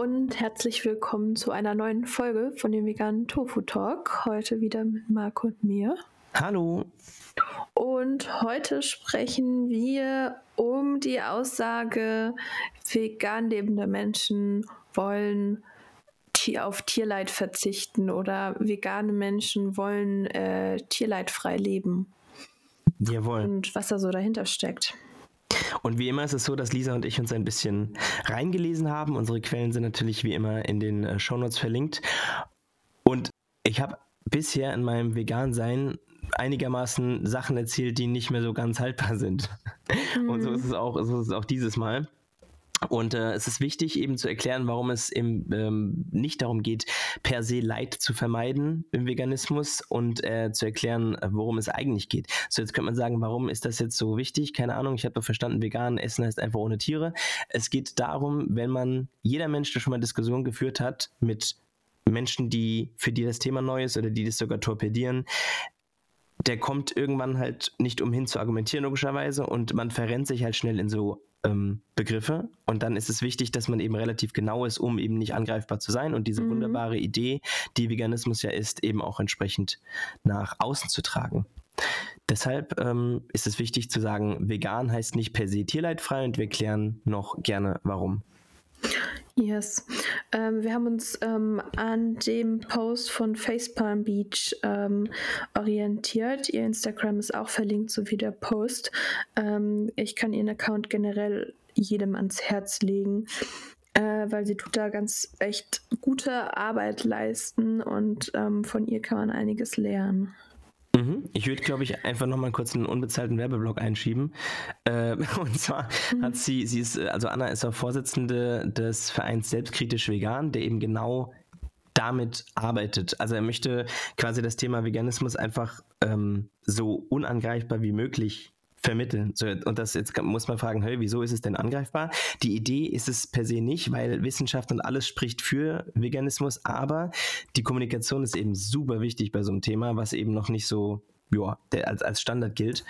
und herzlich willkommen zu einer neuen Folge von dem veganen Tofu Talk. Heute wieder mit Marco und mir. Hallo. Und heute sprechen wir um die Aussage, vegan lebende Menschen wollen auf Tierleid verzichten oder vegane Menschen wollen äh, tierleidfrei leben. Jawohl. Und was da so dahinter steckt. Und wie immer ist es so, dass Lisa und ich uns ein bisschen reingelesen haben. Unsere Quellen sind natürlich wie immer in den äh, Shownotes verlinkt. Und ich habe bisher in meinem Vegan-Sein einigermaßen Sachen erzählt, die nicht mehr so ganz haltbar sind. Mhm. Und so ist es auch, so ist es auch dieses Mal. Und äh, es ist wichtig, eben zu erklären, warum es eben ähm, nicht darum geht, per se Leid zu vermeiden im Veganismus und äh, zu erklären, worum es eigentlich geht. So, jetzt könnte man sagen, warum ist das jetzt so wichtig? Keine Ahnung, ich habe doch verstanden, vegan essen heißt einfach ohne Tiere. Es geht darum, wenn man, jeder Mensch, der schon mal Diskussionen geführt hat mit Menschen, die für die das Thema neu ist oder die das sogar torpedieren, der kommt irgendwann halt nicht umhin zu argumentieren, logischerweise, und man verrennt sich halt schnell in so ähm, Begriffe. Und dann ist es wichtig, dass man eben relativ genau ist, um eben nicht angreifbar zu sein und diese mhm. wunderbare Idee, die Veganismus ja ist, eben auch entsprechend nach außen zu tragen. Deshalb ähm, ist es wichtig zu sagen, vegan heißt nicht per se tierleidfrei und wir klären noch gerne warum. Yes. Ähm, wir haben uns ähm, an dem Post von Facepalm Beach ähm, orientiert. Ihr Instagram ist auch verlinkt, so wie der Post. Ähm, ich kann ihren Account generell jedem ans Herz legen, äh, weil sie tut da ganz echt gute Arbeit leisten und ähm, von ihr kann man einiges lernen. Mhm. Ich würde, glaube ich, einfach nochmal kurz einen unbezahlten Werbeblock einschieben. Äh, und zwar mhm. hat sie, sie ist, also Anna ist auch Vorsitzende des Vereins Selbstkritisch Vegan, der eben genau damit arbeitet. Also er möchte quasi das Thema Veganismus einfach ähm, so unangreifbar wie möglich vermitteln. So, und das jetzt muss man fragen, hey, wieso ist es denn angreifbar? Die Idee ist es per se nicht, weil Wissenschaft und alles spricht für Veganismus, aber die Kommunikation ist eben super wichtig bei so einem Thema, was eben noch nicht so ja, der als, als Standard gilt.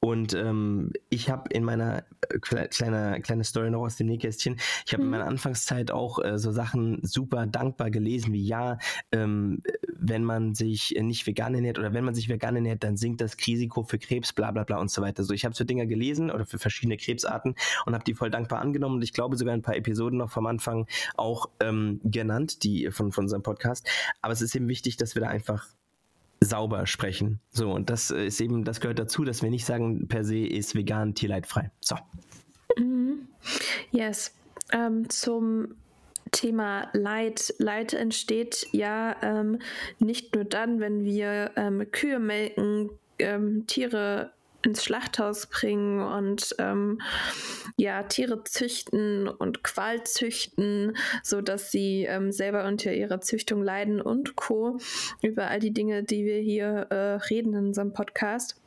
Und ähm, ich habe in meiner äh, kleine, kleine Story noch aus dem Nähkästchen, ich habe mhm. in meiner Anfangszeit auch äh, so Sachen super dankbar gelesen, wie ja, ähm, wenn man sich nicht vegan ernährt oder wenn man sich vegan ernährt, dann sinkt das Risiko für Krebs, bla bla bla und so weiter. So, ich habe so Dinger gelesen oder für verschiedene Krebsarten und habe die voll dankbar angenommen und ich glaube sogar ein paar Episoden noch vom Anfang auch ähm, genannt, die von, von unserem Podcast. Aber es ist eben wichtig, dass wir da einfach sauber sprechen. So, und das ist eben, das gehört dazu, dass wir nicht sagen, per se ist vegan tierleidfrei. So. Mhm. Yes. Ähm, zum Thema Leid. Leid entsteht ja ähm, nicht nur dann, wenn wir ähm, Kühe melken, ähm, Tiere ins Schlachthaus bringen und ähm, ja, Tiere züchten und Qual züchten, sodass sie ähm, selber unter ihrer Züchtung leiden und Co. Über all die Dinge, die wir hier äh, reden in unserem Podcast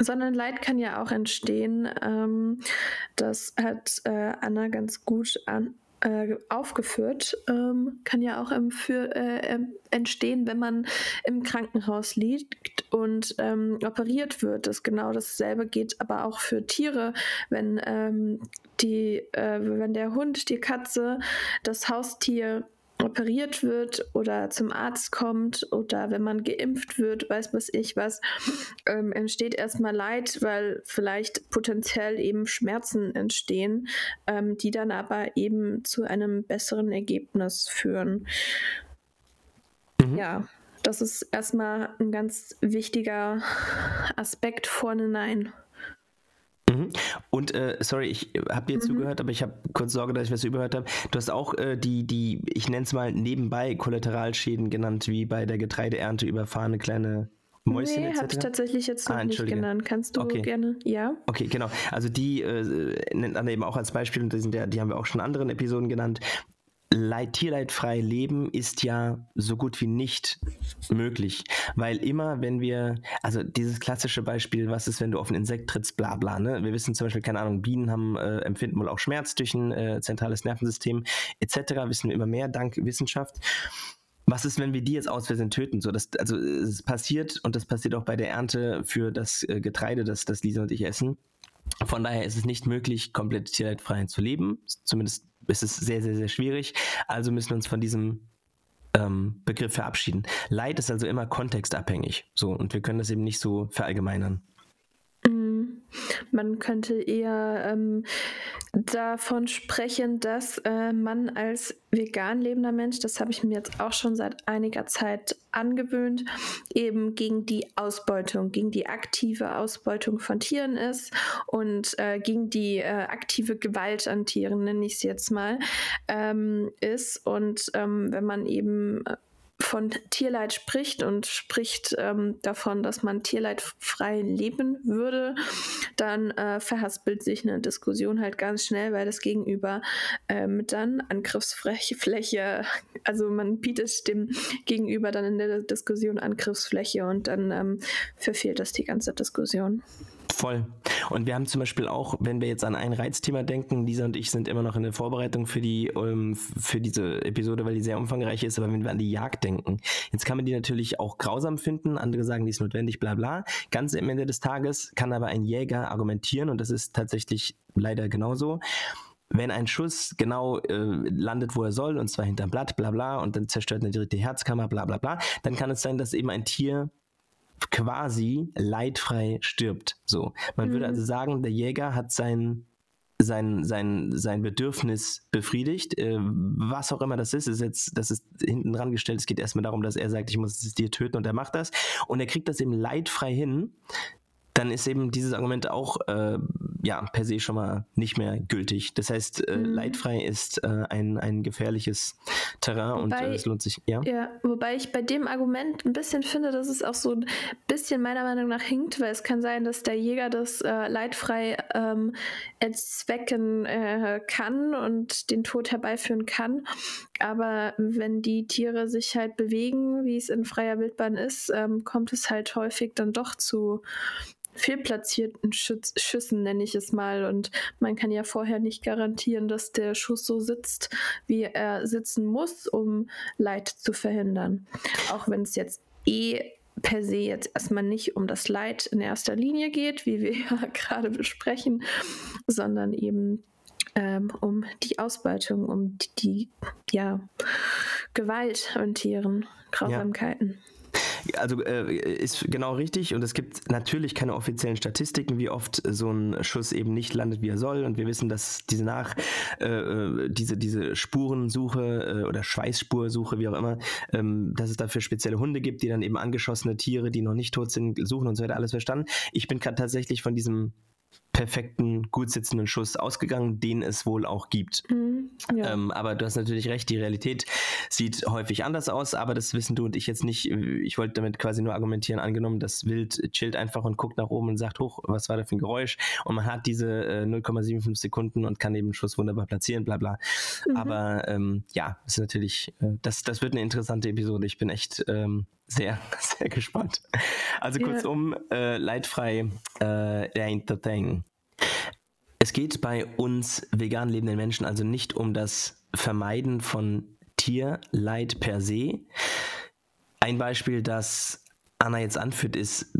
sondern Leid kann ja auch entstehen. Ähm, das hat äh, Anna ganz gut an, äh, aufgeführt, ähm, kann ja auch für, äh, entstehen, wenn man im Krankenhaus liegt und ähm, operiert wird. Das genau dasselbe geht aber auch für Tiere, wenn ähm, die, äh, wenn der Hund, die Katze, das Haustier operiert wird oder zum Arzt kommt oder wenn man geimpft wird, weiß was ich was, ähm, entsteht erstmal Leid, weil vielleicht potenziell eben Schmerzen entstehen, ähm, die dann aber eben zu einem besseren Ergebnis führen. Mhm. Ja, das ist erstmal ein ganz wichtiger Aspekt vorne nein. Mhm. Und äh, sorry, ich habe dir mhm. zugehört, aber ich habe kurz Sorge, dass ich was überhört habe. Du hast auch äh, die, die, ich nenne es mal nebenbei Kollateralschäden genannt, wie bei der Getreideernte überfahrene kleine Mäuschen nee, habe ich tatsächlich jetzt noch ah, nicht genannt. Kannst du okay. gerne, ja? Okay, genau. Also die äh, nennt Anna eben auch als Beispiel, und die, sind ja, die haben wir auch schon in anderen Episoden genannt, Leid, tierleidfrei leben ist ja so gut wie nicht möglich, weil immer, wenn wir, also dieses klassische Beispiel, was ist, wenn du auf ein Insekt trittst, bla bla, ne? Wir wissen zum Beispiel, keine Ahnung, Bienen haben, äh, empfinden wohl auch Schmerz durch ein äh, zentrales Nervensystem, etc., wissen wir immer mehr dank Wissenschaft. Was ist, wenn wir die jetzt aus Versehen töten? So, das, also es passiert und das passiert auch bei der Ernte für das äh, Getreide, das, das Lisa und ich essen. Von daher ist es nicht möglich, komplett tierleidfrei zu leben, zumindest ist es sehr, sehr, sehr schwierig. Also müssen wir uns von diesem ähm, Begriff verabschieden. Leid ist also immer kontextabhängig. So, und wir können das eben nicht so verallgemeinern. Man könnte eher ähm, davon sprechen, dass äh, man als vegan lebender Mensch, das habe ich mir jetzt auch schon seit einiger Zeit angewöhnt, eben gegen die Ausbeutung, gegen die aktive Ausbeutung von Tieren ist und äh, gegen die äh, aktive Gewalt an Tieren, nenne ich es jetzt mal, ähm, ist. Und ähm, wenn man eben äh, von Tierleid spricht und spricht ähm, davon, dass man tierleidfrei leben würde, dann äh, verhaspelt sich eine Diskussion halt ganz schnell, weil das Gegenüber ähm, dann Angriffsfläche, also man bietet dem Gegenüber dann in der Diskussion Angriffsfläche und dann ähm, verfehlt das die ganze Diskussion. Voll. Und wir haben zum Beispiel auch, wenn wir jetzt an ein Reizthema denken, Lisa und ich sind immer noch in der Vorbereitung für die ähm, für diese Episode, weil die sehr umfangreich ist, aber wenn wir an die Jagd denken, jetzt kann man die natürlich auch grausam finden, andere sagen, die ist notwendig, bla bla. Ganz am Ende des Tages kann aber ein Jäger argumentieren, und das ist tatsächlich leider genauso, wenn ein Schuss genau äh, landet, wo er soll, und zwar hinterm Blatt, bla bla, und dann zerstört eine dritte Herzkammer, bla bla bla, dann kann es sein, dass eben ein Tier quasi leidfrei stirbt. So. Man mhm. würde also sagen, der Jäger hat sein sein, sein, sein Bedürfnis befriedigt. Äh, was auch immer das ist, ist jetzt, das ist hinten dran gestellt. Es geht erstmal darum, dass er sagt, ich muss das Tier töten und er macht das. Und er kriegt das eben leidfrei hin dann ist eben dieses Argument auch äh, ja per se schon mal nicht mehr gültig. Das heißt, äh, mhm. leidfrei ist äh, ein, ein gefährliches Terrain wobei, und äh, es lohnt sich. Ja? ja, wobei ich bei dem Argument ein bisschen finde, dass es auch so ein bisschen meiner Meinung nach hinkt, weil es kann sein, dass der Jäger das äh, leidfrei ähm, entzwecken äh, kann und den Tod herbeiführen kann. Aber wenn die Tiere sich halt bewegen, wie es in freier Wildbahn ist, ähm, kommt es halt häufig dann doch zu fehlplatzierten Schütz Schüssen, nenne ich es mal. Und man kann ja vorher nicht garantieren, dass der Schuss so sitzt, wie er sitzen muss, um Leid zu verhindern. Auch wenn es jetzt eh per se jetzt erstmal nicht um das Leid in erster Linie geht, wie wir ja gerade besprechen, sondern eben ähm, um die Ausbeutung, um die, die ja, Gewalt an Tieren, Grausamkeiten. Ja. Also äh, ist genau richtig und es gibt natürlich keine offiziellen Statistiken, wie oft so ein Schuss eben nicht landet, wie er soll. Und wir wissen, dass diese nach äh, äh diese diese Spurensuche äh, oder Schweißspursuche, wie auch immer, ähm, dass es dafür spezielle Hunde gibt, die dann eben angeschossene Tiere, die noch nicht tot sind, suchen und so weiter. Alles verstanden. Ich bin gerade tatsächlich von diesem perfekten, gut sitzenden Schuss ausgegangen, den es wohl auch gibt. Mhm, ja. ähm, aber du hast natürlich recht, die Realität sieht häufig anders aus, aber das wissen du und ich jetzt nicht. Ich wollte damit quasi nur argumentieren, angenommen, das Wild chillt einfach und guckt nach oben und sagt, hoch, was war da für ein Geräusch? Und man hat diese äh, 0,75 Sekunden und kann eben den Schuss wunderbar platzieren, bla bla. Mhm. Aber ähm, ja, ist natürlich, äh, das, das wird eine interessante Episode. Ich bin echt ähm, sehr, sehr gespannt. Also kurzum, äh, leidfrei äh, Entertain. Es geht bei uns vegan lebenden Menschen also nicht um das Vermeiden von Tierleid per se. Ein Beispiel, das Anna jetzt anführt, ist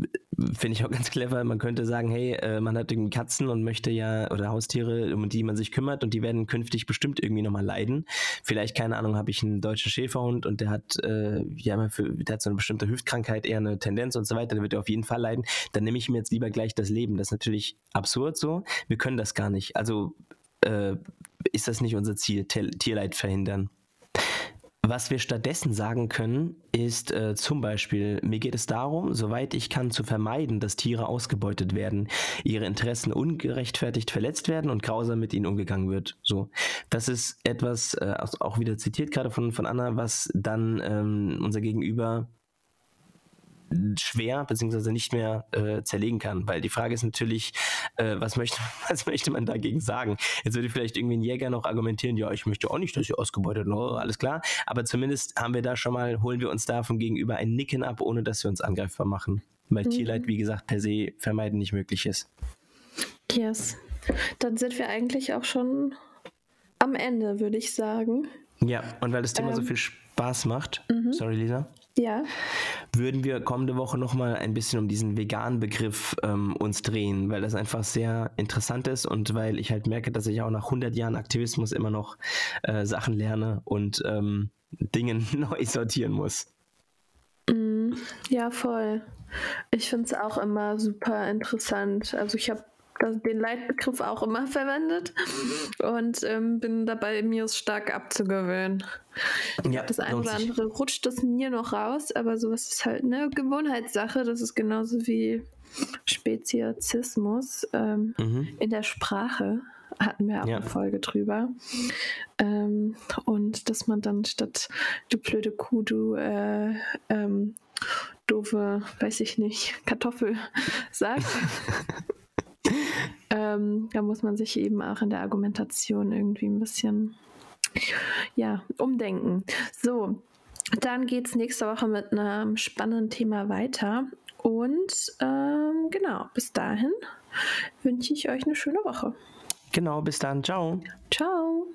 Finde ich auch ganz clever. Man könnte sagen, hey, äh, man hat irgendwie Katzen und möchte ja, oder Haustiere, um die man sich kümmert und die werden künftig bestimmt irgendwie nochmal leiden. Vielleicht, keine Ahnung, habe ich einen deutschen Schäferhund und der hat, äh, ja, für, der hat so eine bestimmte Hüftkrankheit, eher eine Tendenz und so weiter, der wird auf jeden Fall leiden. Dann nehme ich mir jetzt lieber gleich das Leben. Das ist natürlich absurd so. Wir können das gar nicht. Also äh, ist das nicht unser Ziel, Tierleid verhindern. Was wir stattdessen sagen können, ist äh, zum Beispiel, mir geht es darum, soweit ich kann, zu vermeiden, dass Tiere ausgebeutet werden, ihre Interessen ungerechtfertigt verletzt werden und grausam mit ihnen umgegangen wird. So, das ist etwas, äh, auch wieder zitiert gerade von, von Anna, was dann ähm, unser Gegenüber schwer bzw. nicht mehr äh, zerlegen kann. Weil die Frage ist natürlich, äh, was, möchte, was möchte man dagegen sagen? Jetzt würde vielleicht irgendwie ein Jäger noch argumentieren, ja, ich möchte auch nicht, dass ihr ausgebeutet wird, alles klar. Aber zumindest haben wir da schon mal, holen wir uns da vom Gegenüber ein Nicken ab, ohne dass wir uns angreifbar machen. Weil mhm. Tierleid, wie gesagt, per se vermeiden nicht möglich ist. Yes. Dann sind wir eigentlich auch schon am Ende, würde ich sagen. Ja, und weil das Thema ähm, so viel Spaß macht, mhm. sorry Lisa, ja. würden wir kommende Woche nochmal ein bisschen um diesen veganen Begriff ähm, uns drehen, weil das einfach sehr interessant ist und weil ich halt merke, dass ich auch nach 100 Jahren Aktivismus immer noch äh, Sachen lerne und ähm, Dinge neu sortieren muss. Mm, ja, voll. Ich finde es auch immer super interessant. Also ich habe den Leitbegriff auch immer verwendet und ähm, bin dabei, mir es stark abzugewöhnen. Ja, das eine oder andere rutscht es mir noch raus, aber sowas ist halt eine Gewohnheitssache. Das ist genauso wie Speziesismus ähm, mhm. in der Sprache. Hatten wir auch ja. eine Folge drüber. Ähm, und dass man dann statt du blöde Kuh, du äh, ähm, doofe, weiß ich nicht, Kartoffel sagt. ähm, da muss man sich eben auch in der Argumentation irgendwie ein bisschen ja, umdenken. So, dann geht es nächste Woche mit einem spannenden Thema weiter. Und ähm, genau, bis dahin wünsche ich euch eine schöne Woche. Genau, bis dann. Ciao. Ciao.